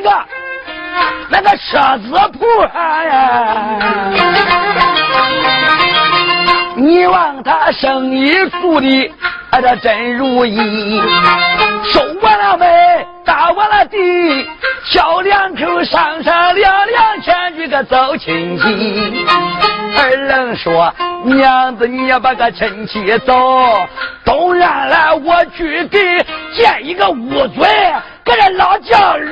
一个那个车子铺上呀，你望他生意做的。哎，这真如意，收完了煤，打完了地，小两口上山两两钱去个走亲戚。二愣说：“娘子，你要把个亲戚走，东然来我去给建一个屋嘴，老教育。”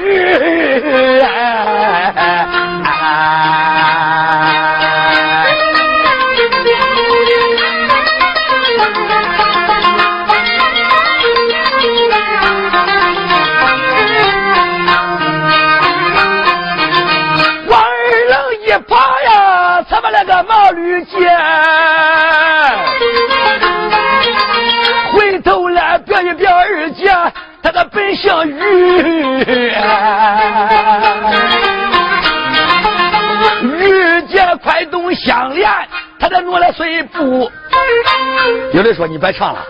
本姓于，于姐快动相连，他的挪了碎步。有的说你别唱了，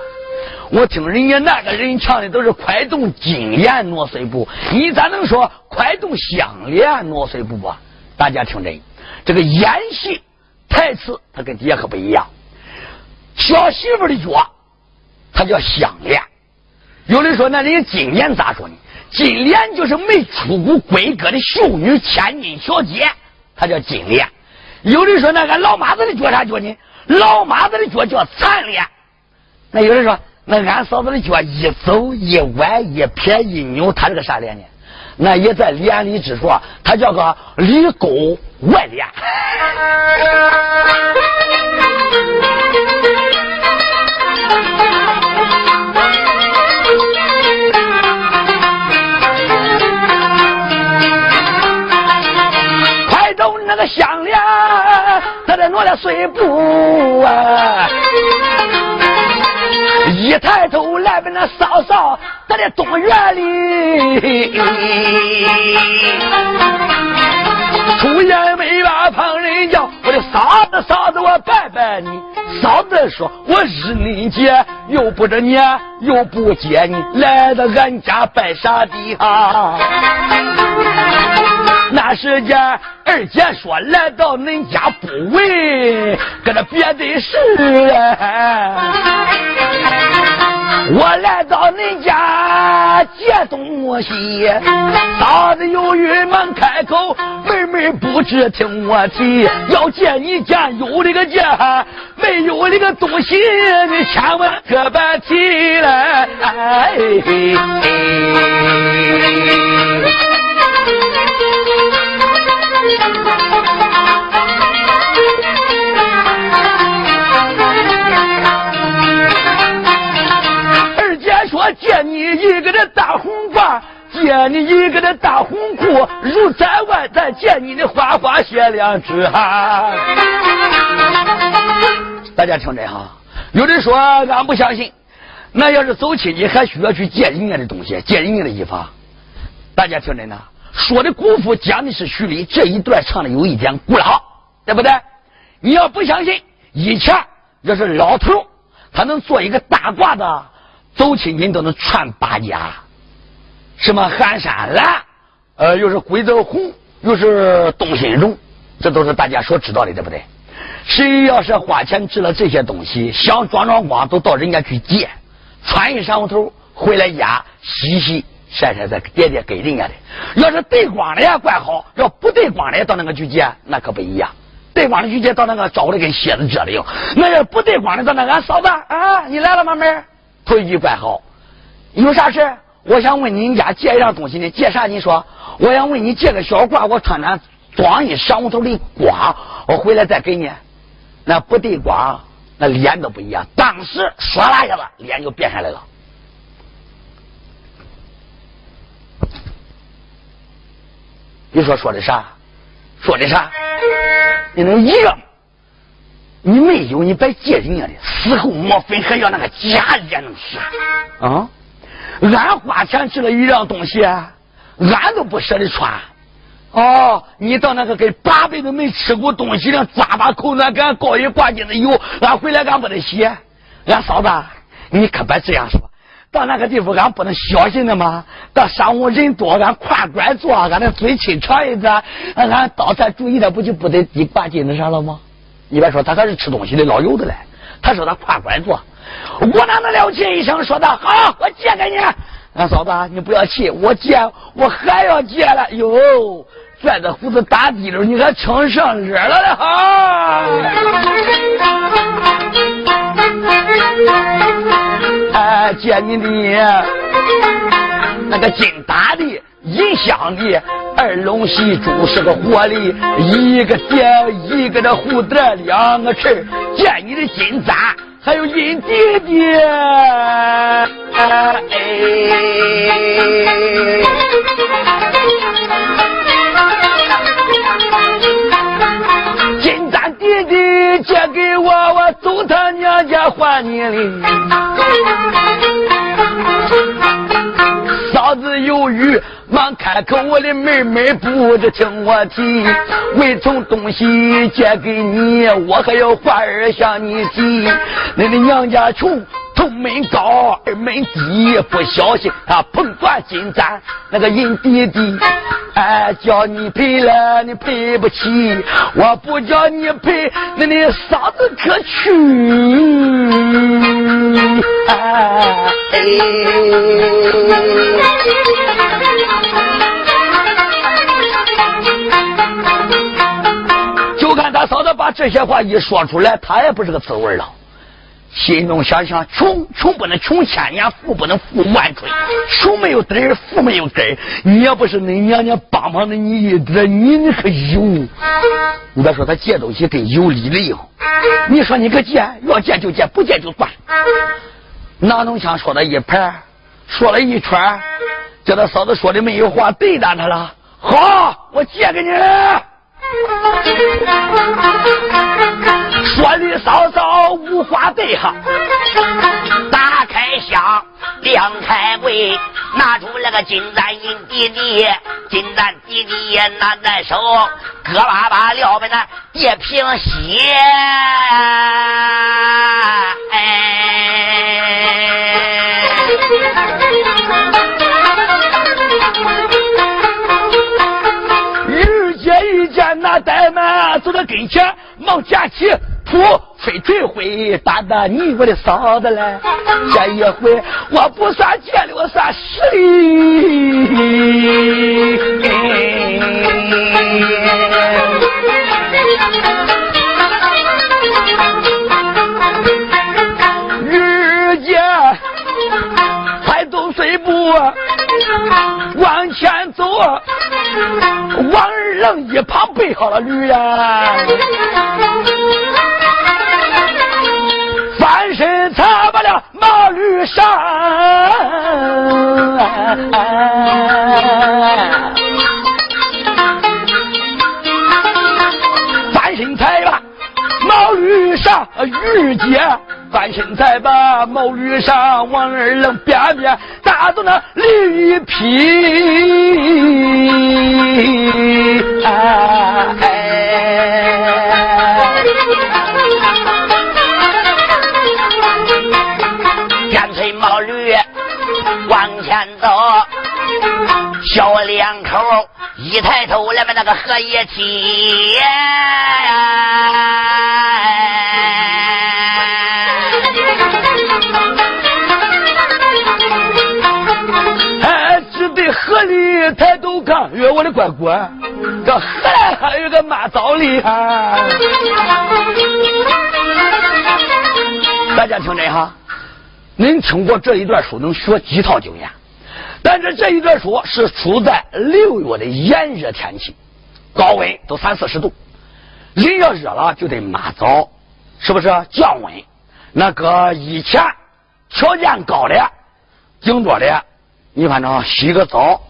我听人家那个人唱的都是快动金莲挪碎步，你咋能说快动相连挪碎步啊？大家听真，这个演戏。台词他跟底下可不一样，小媳妇的脚，他叫香莲。有人说那人家金莲咋说呢？金莲就是没出过闺阁的秀女千金小姐，她叫金莲。有人说那个老妈子的脚啥脚呢？老妈子的脚叫残莲。那有人说那俺嫂子的脚一走一歪一撇一扭，她是个啥莲呢？那也在连里之说，她叫个里沟外连。项链，他在挪了碎步啊。一抬头来奔那嫂嫂，在这东院里，出言没把旁人叫，我的嫂子嫂子我拜拜你。嫂子说我日你姐，又不着你，又不接你，来到俺家拜啥的啊？那时间二姐说来到恁家不为，搁那别的事。我来到恁家借东西，嫂子有郁闷开口，妹妹不知听我提，要借你家有这个借，没有这个东西，你千万可别提了。二借你一个的大红褂，借你一个的大红裤，如在外再借你的花花鞋两只哈。大家听着哈，有的说俺不相信，那要是走亲戚还需要去借人家的东西，借人家的衣服。大家听着呢。说的姑父讲的是虚理，这一段唱的有一点古老，对不对？你要不相信，以前要是老头，他能做一个大褂子，走亲戚都能穿八家，什么寒山蓝，呃，又是鬼子红，又是东新绒，这都是大家所知道的，对不对？谁要是花钱值了这些东西，想装装光，都到人家去借，穿一晌午头回来家洗洗。晒晒再叠叠给人家的，要是对光的也怪好，要不对光的到那个去借，那可不一样。对光的去借到那个找的跟蝎子蛰的样，那要不对光的到那俺嫂子啊，你来了吗？妹儿，头一句怪好，有啥事？我想问你家借一样东西呢，借啥？你说，我想问你借个小褂，我穿穿装一晌午头的瓜，我回来再给你。那不对瓜，那脸都不一样。当时唰啦一下子，脸就变下来了。你说说的啥？说的啥？你能一个？你没有，你别借人家的，死后莫非还要那个假也能行啊？俺花钱去了一样东西，俺都不舍得穿，哦，你到那个跟八辈子没吃过东西的抓把口子，给俺搞一挂金的油，俺回来俺不得洗。俺嫂子，你可别这样说。到那个地方，俺不能小心的吗？到商务人多，俺挎拐坐，俺那嘴亲长一点，俺刀菜注意点，不就不得滴挂金子上了吗？你别说，他可是吃东西的老油的嘞。他说他挎拐坐，我哪能了解一声说的好，我借给你。俺嫂子，你不要气，我借，我还要借了。哟，拽着胡子打滴溜，你还成上热了的哈！哎，借你的那个金打的、银镶的二龙戏珠是个活的，一个蝶，一个的蝴蝶，两个翅，借你的金簪。还有银爹爹，哎，金簪弟弟借给我，我走他娘家还你哩。嫂子犹豫。忙开口，我的妹妹不知听我提，未从东西借给你，我还要话儿向你提。你的娘家穷，头门高，二门低，不小心他碰断金簪，那个银弟弟，哎，叫你赔了，你赔不起；我不叫你赔，那你嫂子可去？哎。就嫂子把这些话一说出来，他也不是个滋味了。心中想想：穷穷不能穷千年，富不能富万春。穷没有底儿，富没有根。你要不是恁娘娘帮忙的你一点，你那可有。你别说他借东西跟有理的一样。你说你个借，要借就借，不借就算。拿农枪说了一排，说了一圈，叫他嫂子说的没有话对答他了。好，我借给你了。说的嫂嫂无话对哈，打开箱，亮开柜，拿出那个金簪银滴滴，金簪滴滴也拿在手，咯巴巴撂在那叠平鞋。日走到跟前，忙架起噗，吹吹灰，打打你我的嫂子嘞。这一回我不算借的，我算实日快走水步，往前走。王二愣一旁备好了驴呀，翻身踩把了毛驴上，翻身踩吧毛驴上，玉姐。翻身再把毛驴上，往二愣边边打到那驴皮，哎，干脆毛驴往前走，小两口一抬头，来把那个荷叶踢。我的乖乖，这河里还有个马枣里哈。大家听着哈，您听过这一段书能学几套经验？但是这一段书是出在六月的炎热天气，高温都三四十度，人要热了就得马枣，是不是降温？那个以前条件高的、顶多的。你反正洗个澡，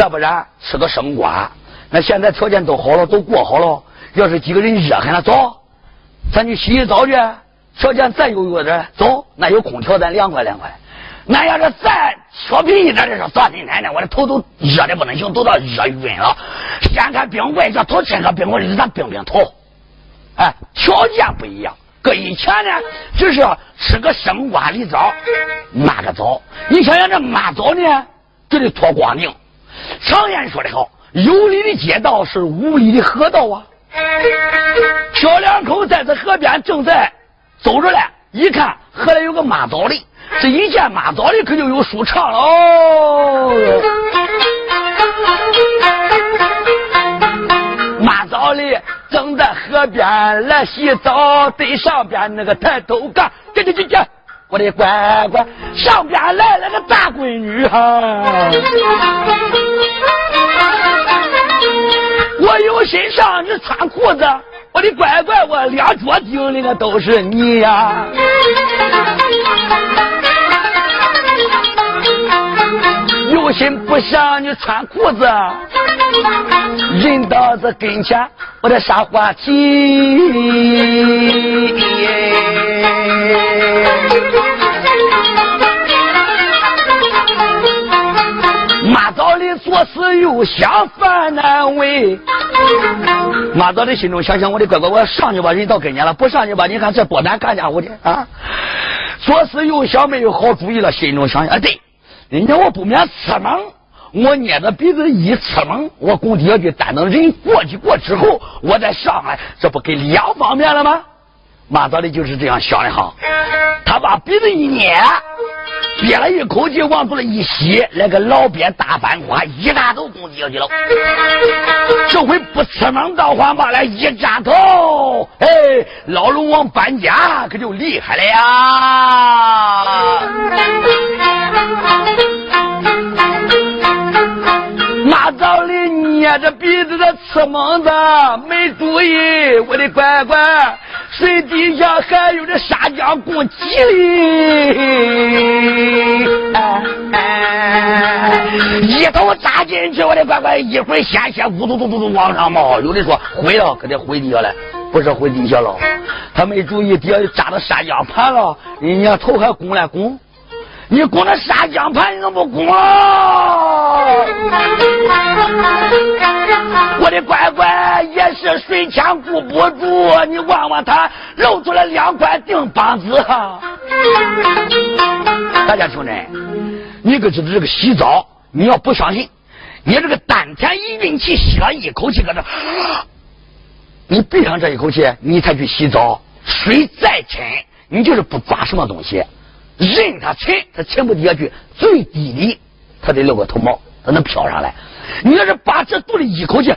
再不然吃个生瓜。那现在条件都好了，都过好了。要是几个人热还那走，咱去洗洗澡去。条件再优越点，走，那有空调，咱凉快凉快。那要是再调皮一点的说，昨天奶奶我的头都热的不能行，都到热晕了。先看冰棍，叫头吃个冰棍，咱冰冰头。哎，条件不一样。搁以前呢，只是吃个生瓜梨枣，抹个澡。你想想这抹澡呢，就得脱光腚。常言说的好，有理的街道是无理的河道啊。小两口在这河边正在走着嘞，一看河里有个马澡的，这一见马澡的可就有舒畅了哦。抹澡的正在河边来洗澡，对上边那个抬头干，这这这这，我的乖乖，上边来了个大闺女哈。我有心上你穿裤子，我的乖乖，我两脚钉的那都是你呀！有心不想你穿裤子，人到这跟前，我的啥话题？马早的做事又想犯难为，马早的心中想想：我的乖乖，我上去吧，人到跟前了；不上去吧，你看这多难干家伙的啊！做事又想没有好主意了，心中想想啊：对，人家我不免吃蒙，我捏着鼻子一吃蒙，我拱底下去，单等人过去过之后，我再上来，这不给两方面了吗？马早的就是这样想的哈，他把鼻子一捏。憋了一口气，往肚里一吸，来个老鳖大翻花，一大头攻击下去了。这回不吃门倒换罢了，一扎头，哎，老龙王搬家可就厉害了呀！马早里捏着鼻子的吃蒙子，没注意，我的乖乖。水底下还有这沙浆供给哩，一头扎进去，我的乖乖，一会儿鲜血咕嘟嘟嘟嘟往上冒。有的说毁了，可得毁地下了，不是毁地下了，他没注意底下扎到沙浆盘了，人家头还拱了拱。你拱那沙浆盘，你怎么不拱？我的乖乖也是水钱顾不住，你望望他露出了两块腚膀子哈！大家兄弟，你可知道这个洗澡？你要不相信，你这个丹田一运气，吸了一口气，搁这，你闭上这一口气，你才去洗澡。水再沉，你就是不抓什么东西。任他沉，他沉不下去，最低的他得露个头毛，他能飘上来。你要是把这肚里一口气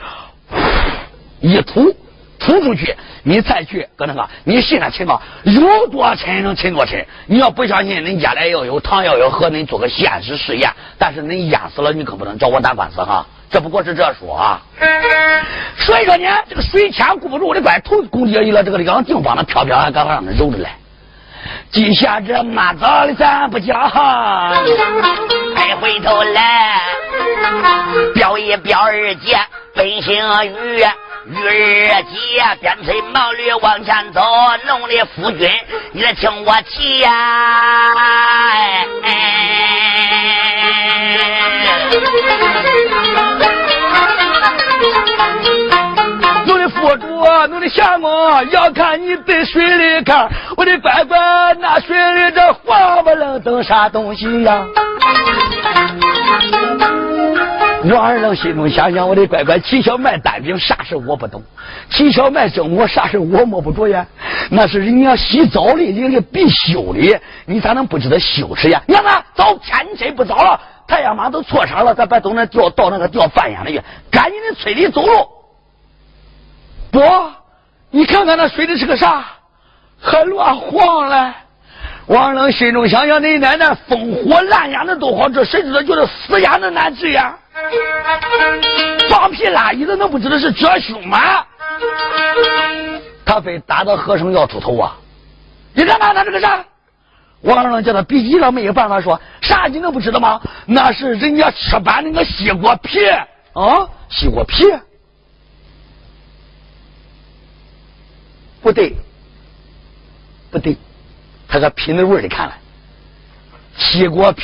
一吐吐出去，你再去搁那个，你信他沉吗？有多沉能沉多沉。你要不相信，恁家里要有糖要有和恁做个现实试验。但是恁淹死了，你可不能找我打官司哈。这不过是这说啊。所以说呢，这个水钱顾不住，我的乖，头公鸡了，这个两净帮那飘飘，还赶快让他揉着来。记下这马早的咱不讲，再回头来表一表二姐本姓于，于二姐鞭催毛驴往前走，弄的夫君你来听我提呀！哎主，我的相公要看你在水里看，我的乖乖，那水里这黄不愣登啥东西呀？我二郎心中想想，我的乖乖，七巧卖单饼啥事我不懂，七巧卖蒸馍啥事我摸不着呀？那是人家洗澡的，人家必修的，你咋能不知道羞耻呀？你看，早天真不早了，太阳马都错上了，咱别都那钓到那个钓饭烟的去，赶紧的催你走路。不，你看看那水里是个啥？还乱晃嘞！王冷心中想想，你奶奶烽火烂牙的都好，这谁知道就是死烟的难治呀？放屁拉椅子能不知道是遮胸吗？他非打到和尚要出头啊！你干嘛？他这个啥？王二愣叫他笔记上没有办法说啥，你能不知道吗？那是人家吃板那个西瓜皮啊，西瓜皮。不对，不对，他个皮嫩味的看了，西瓜皮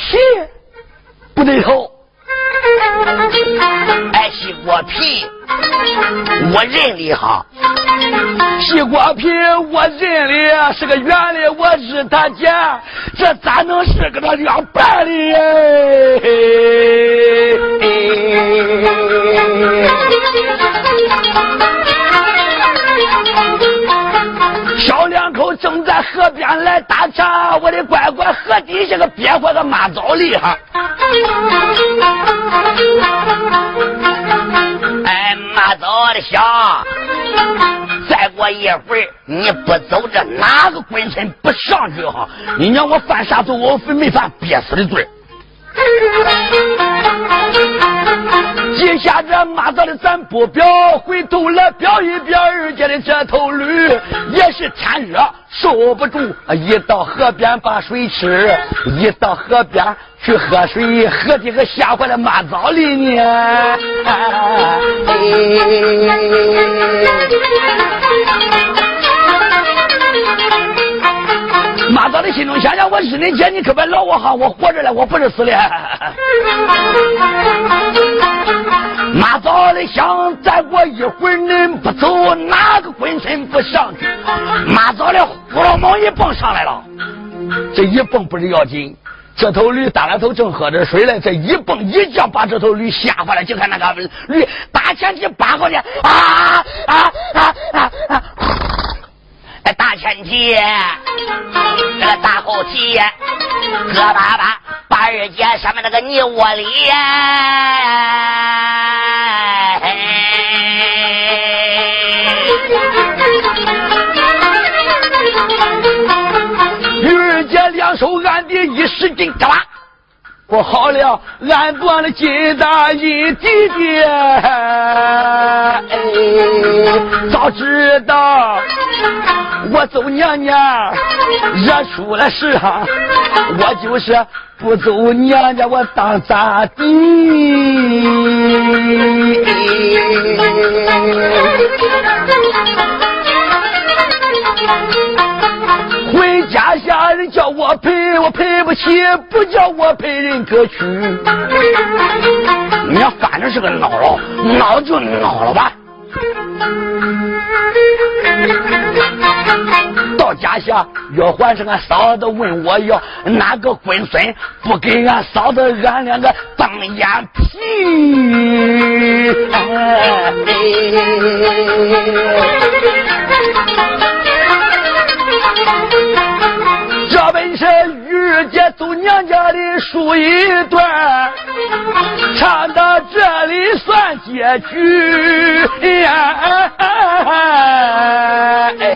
不对头。哎，西瓜皮，我认的哈。西瓜皮，我认的是个圆的，我是他姐，这咋能是跟他两半的？小我的乖乖，河底下个憋坏个马枣里哈。哎，马枣的香，再过一会儿你不走，这哪个官臣不上去哈？你让我犯啥罪？我非没犯憋死的罪。一下这马子的咱不表，回头来表一表二家的这头驴，也是天热受不住，一到河边把水吃，一到河边去喝水，喝的个吓坏了马枣里呢。马早的心中想想，我是你姐，你可别老我哈，我活着了，我不是死的。马早的想，再过一会儿恁不走，哪个鬼神不上去？马早的呼噜猛一蹦上来了，这一蹦不是要紧，这头驴耷拉头正喝着水呢，这一蹦一脚，把这头驴吓坏了。就看那个驴打前蹄扒过去，啊啊啊啊啊！哎，大前蹄，这个大后蹄，磕巴巴把二姐上面那个泥窝里，二姐两手按的一使劲，嘎啦。不好了，俺断了金大银弟弟，我走娘家惹出了事哈，我就是不走娘家，我当咋地？回家下人叫我赔，我赔不起；不叫我赔，人可去。你反正是个孬了，孬就孬了吧。到家下，要还是俺嫂子问我要哪个龟孙，不给俺嫂子，俺两个当眼皮。这本是玉儿也走娘家的书一段，唱到这里算结局呀。哎哎哎哎